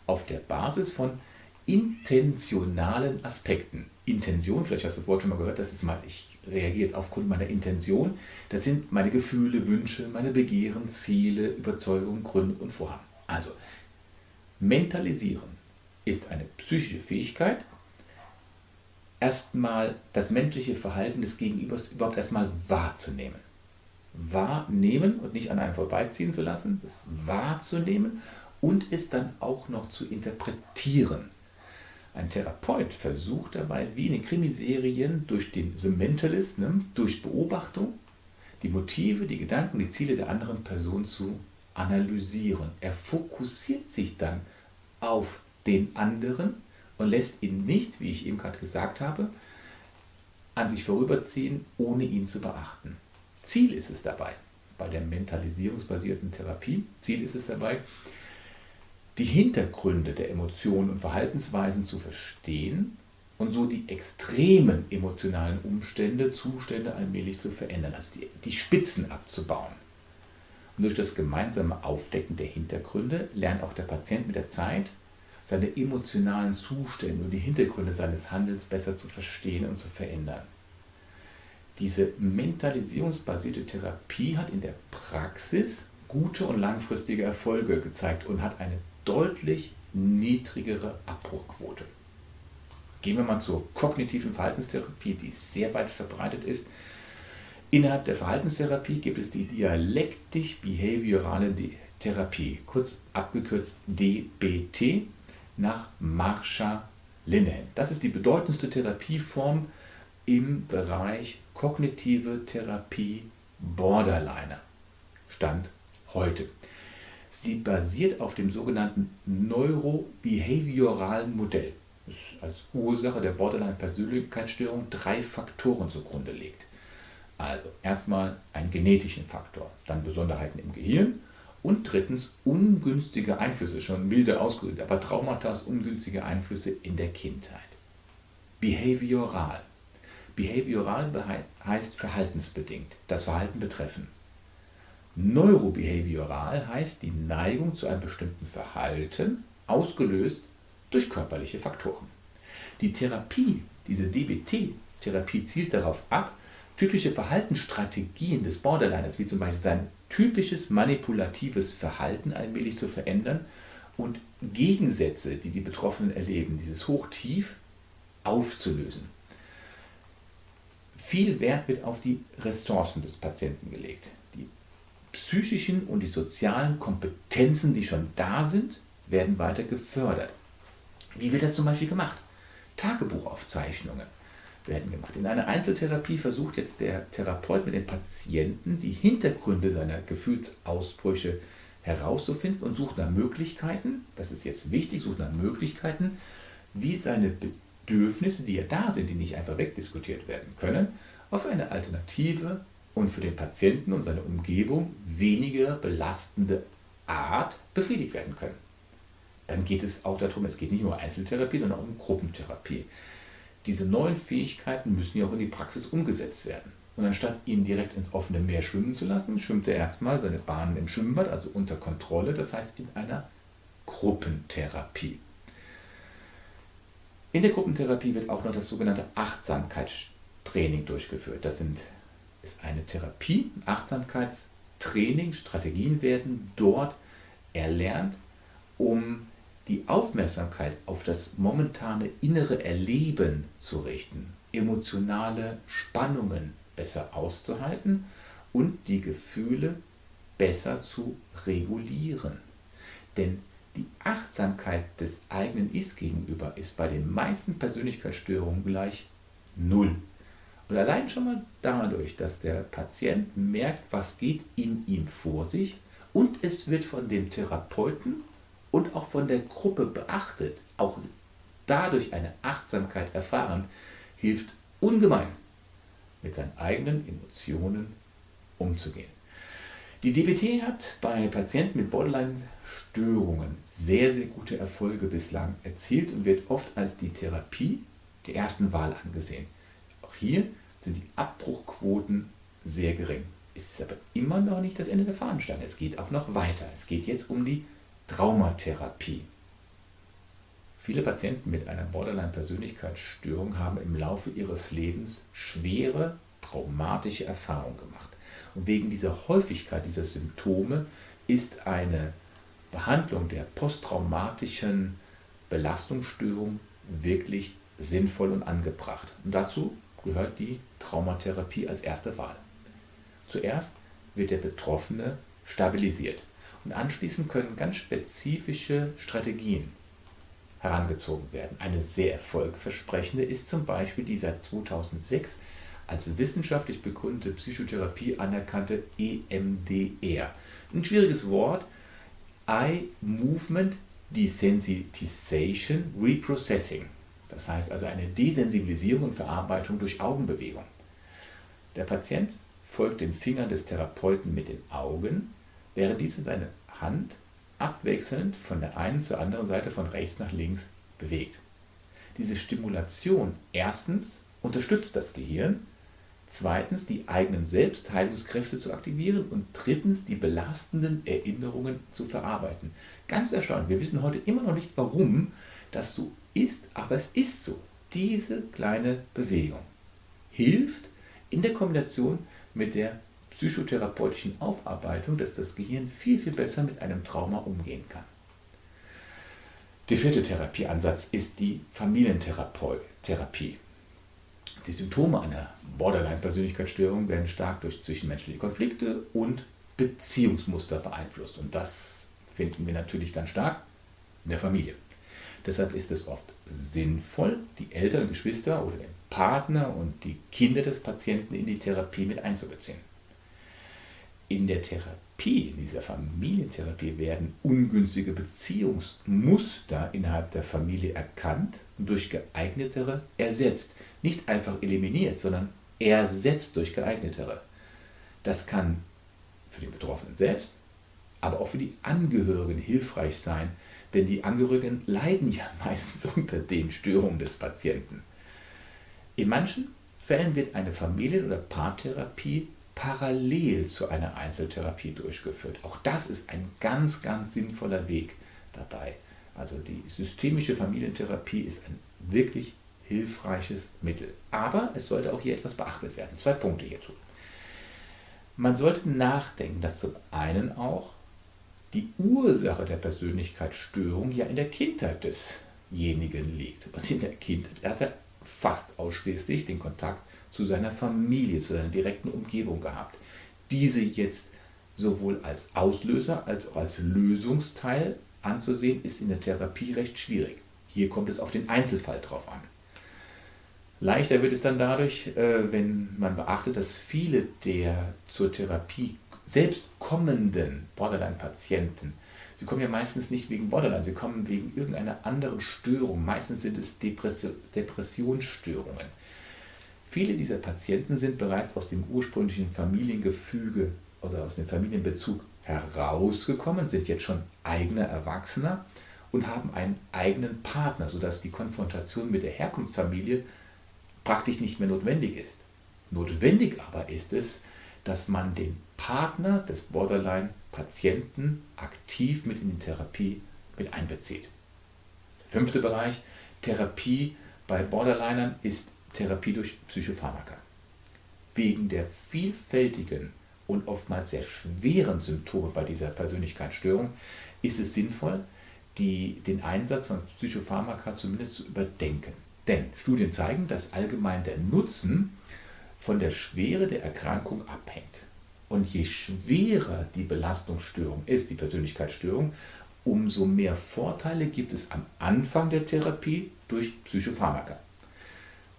auf der Basis von intentionalen Aspekten. Intention, vielleicht hast du das Wort schon mal gehört, das ist mal, ich reagiere jetzt aufgrund meiner Intention. Das sind meine Gefühle, Wünsche, meine Begehren, Ziele, Überzeugungen, Gründe und Vorhaben. Also, mentalisieren ist eine psychische Fähigkeit, erstmal das menschliche Verhalten des Gegenübers überhaupt erstmal wahrzunehmen. Wahrnehmen und nicht an einem vorbeiziehen zu lassen, das wahrzunehmen und es dann auch noch zu interpretieren. Ein Therapeut versucht dabei, wie in den Krimiserien, durch den The Mentalist, ne, durch Beobachtung, die Motive, die Gedanken, die Ziele der anderen Person zu analysieren. Er fokussiert sich dann auf den anderen und lässt ihn nicht, wie ich eben gerade gesagt habe, an sich vorüberziehen, ohne ihn zu beachten. Ziel ist es dabei, bei der mentalisierungsbasierten Therapie, Ziel ist es dabei, die Hintergründe der Emotionen und Verhaltensweisen zu verstehen und so die extremen emotionalen Umstände, Zustände allmählich zu verändern, also die, die Spitzen abzubauen. Und durch das gemeinsame Aufdecken der Hintergründe lernt auch der Patient mit der Zeit, seine emotionalen Zustände und die Hintergründe seines Handelns besser zu verstehen und zu verändern. Diese mentalisierungsbasierte Therapie hat in der Praxis gute und langfristige Erfolge gezeigt und hat eine deutlich niedrigere Abbruchquote. Gehen wir mal zur kognitiven Verhaltenstherapie, die sehr weit verbreitet ist. Innerhalb der Verhaltenstherapie gibt es die dialektisch-behaviorale Therapie, kurz abgekürzt DBT, nach Marsha Linehan. Das ist die bedeutendste Therapieform im Bereich kognitive Therapie Borderliner. Stand heute. Sie basiert auf dem sogenannten neurobehavioralen Modell, das als Ursache der Borderline-Persönlichkeitsstörung drei Faktoren zugrunde legt. Also erstmal einen genetischen Faktor, dann Besonderheiten im Gehirn und drittens ungünstige Einflüsse, schon milde ausgedrückt, aber Traumata, ungünstige Einflüsse in der Kindheit. Behavioral. Behavioral heißt verhaltensbedingt, das Verhalten betreffen. Neurobehavioral heißt die Neigung zu einem bestimmten Verhalten, ausgelöst durch körperliche Faktoren. Die Therapie, diese DBT-Therapie zielt darauf ab, typische Verhaltensstrategien des Borderliners, wie zum Beispiel sein typisches manipulatives Verhalten allmählich zu verändern und Gegensätze, die die Betroffenen erleben, dieses Hochtief, aufzulösen. Viel Wert wird auf die Ressourcen des Patienten gelegt. Die psychischen und die sozialen Kompetenzen, die schon da sind, werden weiter gefördert. Wie wird das zum Beispiel gemacht? Tagebuchaufzeichnungen werden gemacht. In einer Einzeltherapie versucht jetzt der Therapeut mit dem Patienten die Hintergründe seiner Gefühlsausbrüche herauszufinden und sucht nach Möglichkeiten, das ist jetzt wichtig, sucht nach Möglichkeiten, wie seine Bedürfnisse, die ja da sind, die nicht einfach wegdiskutiert werden können, auf eine alternative und für den Patienten und seine Umgebung weniger belastende Art befriedigt werden können. Dann geht es auch darum, es geht nicht nur um Einzeltherapie, sondern auch um Gruppentherapie. Diese neuen Fähigkeiten müssen ja auch in die Praxis umgesetzt werden. Und anstatt ihn direkt ins offene Meer schwimmen zu lassen, schwimmt er erstmal seine Bahnen im Schwimmbad, also unter Kontrolle, das heißt in einer Gruppentherapie. In der Gruppentherapie wird auch noch das sogenannte Achtsamkeitstraining durchgeführt. Das sind, ist eine Therapie, Achtsamkeitstraining, Strategien werden dort erlernt, um die Aufmerksamkeit auf das momentane innere Erleben zu richten, emotionale Spannungen besser auszuhalten und die Gefühle besser zu regulieren. Denn die Achtsamkeit des eigenen Ist gegenüber ist bei den meisten Persönlichkeitsstörungen gleich Null. Und allein schon mal dadurch, dass der Patient merkt, was geht in ihm vor sich und es wird von dem Therapeuten und auch von der Gruppe beachtet, auch dadurch eine Achtsamkeit erfahren, hilft ungemein, mit seinen eigenen Emotionen umzugehen. Die DBT hat bei Patienten mit Borderline-Störungen sehr, sehr gute Erfolge bislang erzielt und wird oft als die Therapie der ersten Wahl angesehen. Hier sind die Abbruchquoten sehr gering. Es ist aber immer noch nicht das Ende der Fahnenstange. Es geht auch noch weiter. Es geht jetzt um die Traumatherapie. Viele Patienten mit einer Borderline-Persönlichkeitsstörung haben im Laufe ihres Lebens schwere traumatische Erfahrungen gemacht. Und wegen dieser Häufigkeit dieser Symptome ist eine Behandlung der posttraumatischen Belastungsstörung wirklich sinnvoll und angebracht. Und dazu gehört die Traumatherapie als erste Wahl. Zuerst wird der Betroffene stabilisiert und anschließend können ganz spezifische Strategien herangezogen werden. Eine sehr erfolgversprechende ist zum Beispiel die seit 2006 als wissenschaftlich bekundete Psychotherapie anerkannte EMDR. Ein schwieriges Wort. Eye Movement Desensitization Reprocessing. Das heißt also eine Desensibilisierung und Verarbeitung durch Augenbewegung. Der Patient folgt den Fingern des Therapeuten mit den Augen, während dieser seine Hand abwechselnd von der einen zur anderen Seite von rechts nach links bewegt. Diese Stimulation erstens unterstützt das Gehirn zweitens die eigenen Selbstheilungskräfte zu aktivieren und drittens die belastenden Erinnerungen zu verarbeiten. Ganz erstaunlich, wir wissen heute immer noch nicht, warum das so ist, aber es ist so. Diese kleine Bewegung hilft in der Kombination mit der psychotherapeutischen Aufarbeitung, dass das Gehirn viel, viel besser mit einem Trauma umgehen kann. Der vierte Therapieansatz ist die Familientherapie. Die Symptome einer Borderline-Persönlichkeitsstörung werden stark durch zwischenmenschliche Konflikte und Beziehungsmuster beeinflusst. Und das finden wir natürlich ganz stark in der Familie. Deshalb ist es oft sinnvoll, die Eltern, Geschwister oder den Partner und die Kinder des Patienten in die Therapie mit einzubeziehen. In der Therapie, in dieser Familientherapie, werden ungünstige Beziehungsmuster innerhalb der Familie erkannt und durch geeignetere ersetzt. Nicht einfach eliminiert, sondern ersetzt durch geeignetere. Das kann für den Betroffenen selbst, aber auch für die Angehörigen hilfreich sein, denn die Angehörigen leiden ja meistens unter den Störungen des Patienten. In manchen Fällen wird eine Familien- oder Paartherapie parallel zu einer Einzeltherapie durchgeführt. Auch das ist ein ganz, ganz sinnvoller Weg dabei. Also die systemische Familientherapie ist ein wirklich hilfreiches Mittel. Aber es sollte auch hier etwas beachtet werden. Zwei Punkte hierzu. Man sollte nachdenken, dass zum einen auch die Ursache der Persönlichkeitsstörung ja in der Kindheit desjenigen liegt. Und in der Kindheit hat er fast ausschließlich den Kontakt zu seiner Familie, zu seiner direkten Umgebung gehabt. Diese jetzt sowohl als Auslöser als auch als Lösungsteil anzusehen, ist in der Therapie recht schwierig. Hier kommt es auf den Einzelfall drauf an. Leichter wird es dann dadurch, äh, wenn man beachtet, dass viele der zur Therapie selbst kommenden Borderline-Patienten, sie kommen ja meistens nicht wegen Borderline, sie kommen wegen irgendeiner anderen Störung. Meistens sind es Depressionsstörungen. Viele dieser Patienten sind bereits aus dem ursprünglichen Familiengefüge oder aus dem Familienbezug herausgekommen, sind jetzt schon eigener Erwachsener und haben einen eigenen Partner, sodass die Konfrontation mit der Herkunftsfamilie praktisch nicht mehr notwendig ist. Notwendig aber ist es, dass man den Partner des Borderline-Patienten aktiv mit in die Therapie mit einbezieht. Der fünfte Bereich, Therapie bei Borderlinern ist Therapie durch Psychopharmaka. Wegen der vielfältigen und oftmals sehr schweren Symptome bei dieser Persönlichkeitsstörung ist es sinnvoll, die, den Einsatz von Psychopharmaka zumindest zu überdenken. Denn Studien zeigen, dass allgemein der Nutzen von der Schwere der Erkrankung abhängt. Und je schwerer die Belastungsstörung ist, die Persönlichkeitsstörung, umso mehr Vorteile gibt es am Anfang der Therapie durch Psychopharmaka.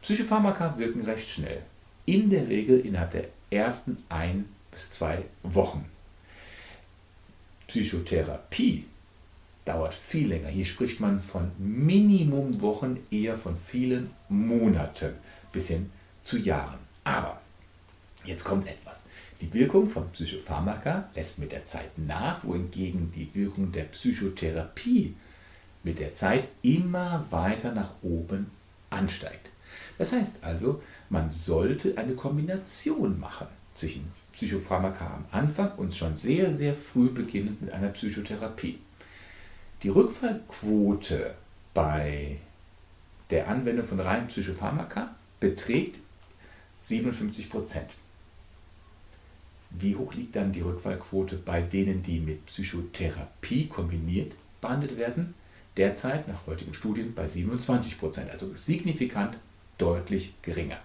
Psychopharmaka wirken recht schnell, in der Regel innerhalb der ersten ein bis zwei Wochen. Psychotherapie dauert viel länger. Hier spricht man von Minimum Wochen, eher von vielen Monaten bis hin zu Jahren. Aber jetzt kommt etwas. Die Wirkung von Psychopharmaka lässt mit der Zeit nach, wohingegen die Wirkung der Psychotherapie mit der Zeit immer weiter nach oben ansteigt. Das heißt also, man sollte eine Kombination machen zwischen Psychopharmaka am Anfang und schon sehr, sehr früh beginnend mit einer Psychotherapie. Die Rückfallquote bei der Anwendung von reinen Psychopharmaka beträgt 57 Prozent. Wie hoch liegt dann die Rückfallquote bei denen, die mit Psychotherapie kombiniert behandelt werden? Derzeit nach heutigen Studien bei 27 Prozent, also signifikant deutlich geringer.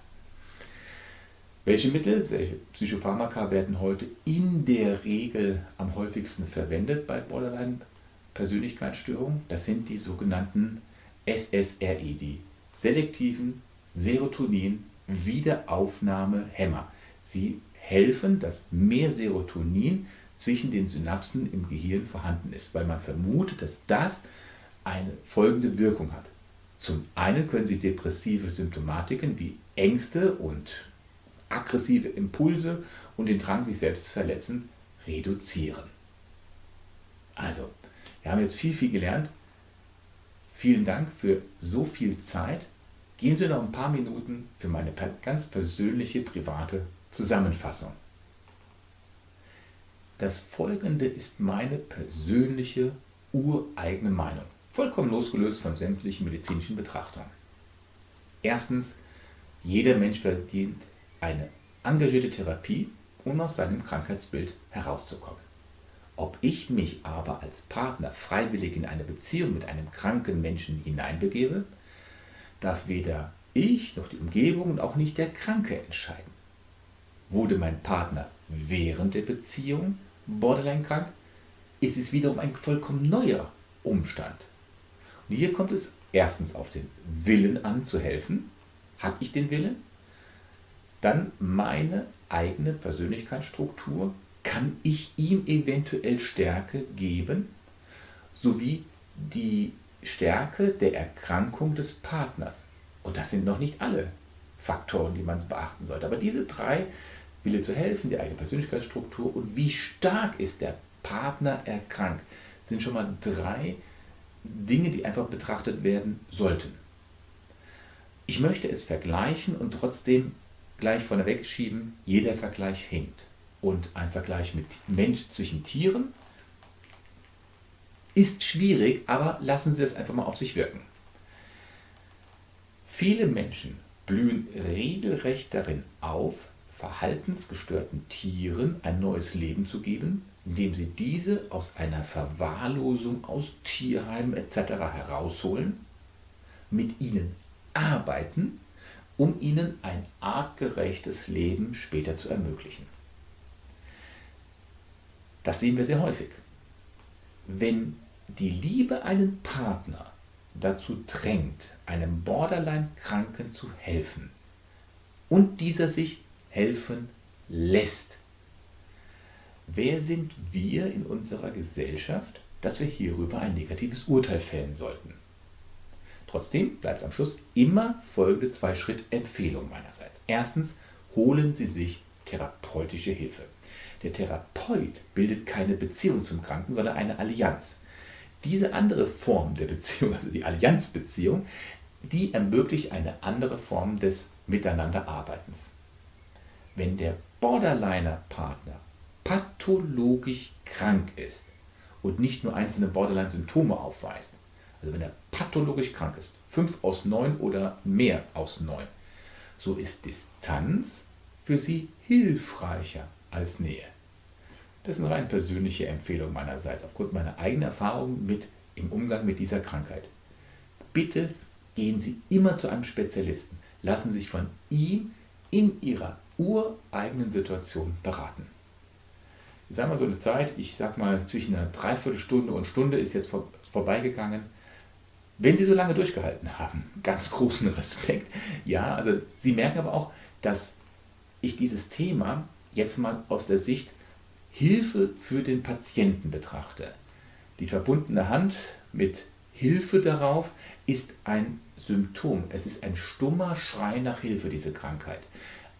Welche Mittel, welche Psychopharmaka werden heute in der Regel am häufigsten verwendet bei Borderline-Persönlichkeitsstörungen? Das sind die sogenannten SSRI, die selektiven Serotonin Wiederaufnahmehämmer. Sie helfen, dass mehr Serotonin zwischen den Synapsen im Gehirn vorhanden ist, weil man vermutet, dass das eine folgende Wirkung hat. Zum einen können sie depressive Symptomatiken wie Ängste und aggressive Impulse und den Drang, sich selbst zu verletzen, reduzieren. Also, wir haben jetzt viel, viel gelernt. Vielen Dank für so viel Zeit. Geben Sie noch ein paar Minuten für meine ganz persönliche, private Zusammenfassung. Das folgende ist meine persönliche, ureigene Meinung, vollkommen losgelöst von sämtlichen medizinischen Betrachtungen. Erstens, jeder Mensch verdient eine engagierte Therapie, um aus seinem Krankheitsbild herauszukommen. Ob ich mich aber als Partner freiwillig in eine Beziehung mit einem kranken Menschen hineinbegebe, darf weder ich noch die Umgebung und auch nicht der Kranke entscheiden. Wurde mein Partner während der Beziehung borderline krank, ist es wiederum ein vollkommen neuer Umstand. Und hier kommt es erstens auf den Willen an zu helfen. Habe ich den Willen? Dann meine eigene Persönlichkeitsstruktur. Kann ich ihm eventuell Stärke geben? Sowie die Stärke der Erkrankung des Partners. Und das sind noch nicht alle Faktoren, die man beachten sollte. Aber diese drei, Wille zu helfen, die eigene Persönlichkeitsstruktur und wie stark ist der Partner erkrankt, sind schon mal drei Dinge, die einfach betrachtet werden sollten. Ich möchte es vergleichen und trotzdem gleich vorneweg schieben, jeder Vergleich hinkt. Und ein Vergleich mit Mensch zwischen Tieren ist schwierig, aber lassen Sie es einfach mal auf sich wirken. Viele Menschen blühen regelrecht darin auf, verhaltensgestörten Tieren ein neues Leben zu geben, indem sie diese aus einer Verwahrlosung aus Tierheimen etc. herausholen, mit ihnen arbeiten, um ihnen ein artgerechtes Leben später zu ermöglichen. Das sehen wir sehr häufig. Wenn die Liebe einen Partner dazu drängt, einem Borderline-Kranken zu helfen und dieser sich helfen lässt, wer sind wir in unserer Gesellschaft, dass wir hierüber ein negatives Urteil fällen sollten? Trotzdem bleibt am Schluss immer folgende zwei Schritt Empfehlung meinerseits. Erstens, holen Sie sich therapeutische Hilfe. Der Therapeut bildet keine Beziehung zum Kranken, sondern eine Allianz. Diese andere Form der Beziehung, also die Allianzbeziehung, die ermöglicht eine andere Form des Miteinanderarbeitens. Wenn der Borderliner-Partner pathologisch krank ist und nicht nur einzelne Borderline-Symptome aufweist, also wenn er pathologisch krank ist, 5 aus 9 oder mehr aus 9, so ist Distanz für sie hilfreicher als Nähe. Das ist eine rein persönliche Empfehlung meinerseits, aufgrund meiner eigenen Erfahrung mit, im Umgang mit dieser Krankheit. Bitte gehen Sie immer zu einem Spezialisten. Lassen sich von ihm in Ihrer ureigenen Situation beraten. Ich sage mal so eine Zeit, ich sage mal zwischen einer Dreiviertelstunde und Stunde ist jetzt vor, vorbeigegangen. Wenn Sie so lange durchgehalten haben, ganz großen Respekt. Ja, also Sie merken aber auch, dass ich dieses Thema jetzt mal aus der Sicht Hilfe für den Patienten betrachte. Die verbundene Hand mit Hilfe darauf ist ein Symptom. Es ist ein stummer Schrei nach Hilfe, diese Krankheit.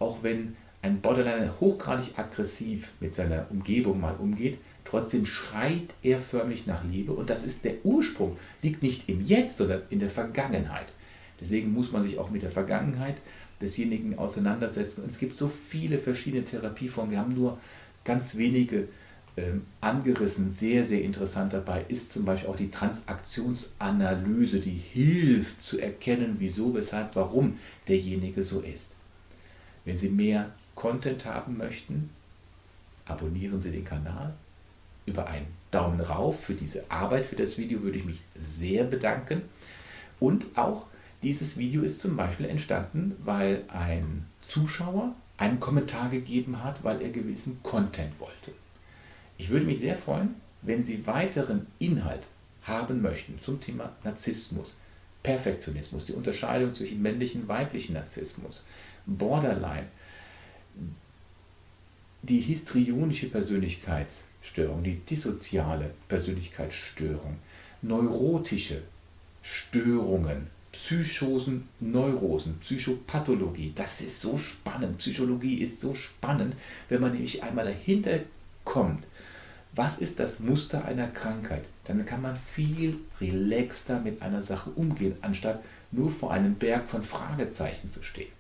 Auch wenn ein Borderliner hochgradig aggressiv mit seiner Umgebung mal umgeht, trotzdem schreit er förmlich nach Liebe und das ist der Ursprung, liegt nicht im Jetzt, sondern in der Vergangenheit. Deswegen muss man sich auch mit der Vergangenheit desjenigen auseinandersetzen. Und es gibt so viele verschiedene Therapieformen. Wir haben nur ganz wenige ähm, angerissen. Sehr, sehr interessant dabei ist zum Beispiel auch die Transaktionsanalyse, die hilft zu erkennen, wieso, weshalb, warum derjenige so ist. Wenn Sie mehr Content haben möchten, abonnieren Sie den Kanal. Über einen Daumen rauf für diese Arbeit, für das Video würde ich mich sehr bedanken. Und auch dieses Video ist zum Beispiel entstanden, weil ein Zuschauer einen Kommentar gegeben hat, weil er gewissen Content wollte. Ich würde mich sehr freuen, wenn Sie weiteren Inhalt haben möchten zum Thema Narzissmus, Perfektionismus, die Unterscheidung zwischen männlichen und weiblichen Narzissmus, Borderline, die histrionische Persönlichkeitsstörung, die dissoziale Persönlichkeitsstörung, neurotische Störungen, Psychosen, Neurosen, Psychopathologie. Das ist so spannend. Psychologie ist so spannend, wenn man nämlich einmal dahinter kommt. Was ist das Muster einer Krankheit? Dann kann man viel relaxter mit einer Sache umgehen, anstatt nur vor einem Berg von Fragezeichen zu stehen.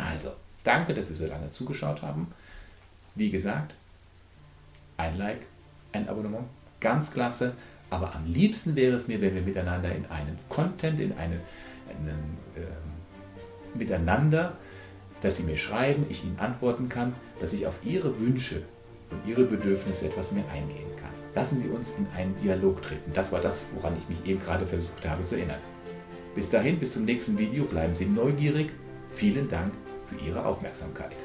Also, danke, dass Sie so lange zugeschaut haben. Wie gesagt, ein Like, ein Abonnement, ganz klasse. Aber am liebsten wäre es mir, wenn wir miteinander in einen Content, in einen, einen äh, Miteinander, dass Sie mir schreiben, ich Ihnen antworten kann, dass ich auf Ihre Wünsche und Ihre Bedürfnisse etwas mehr eingehen kann. Lassen Sie uns in einen Dialog treten. Das war das, woran ich mich eben gerade versucht habe zu erinnern. Bis dahin, bis zum nächsten Video, bleiben Sie neugierig. Vielen Dank für Ihre Aufmerksamkeit.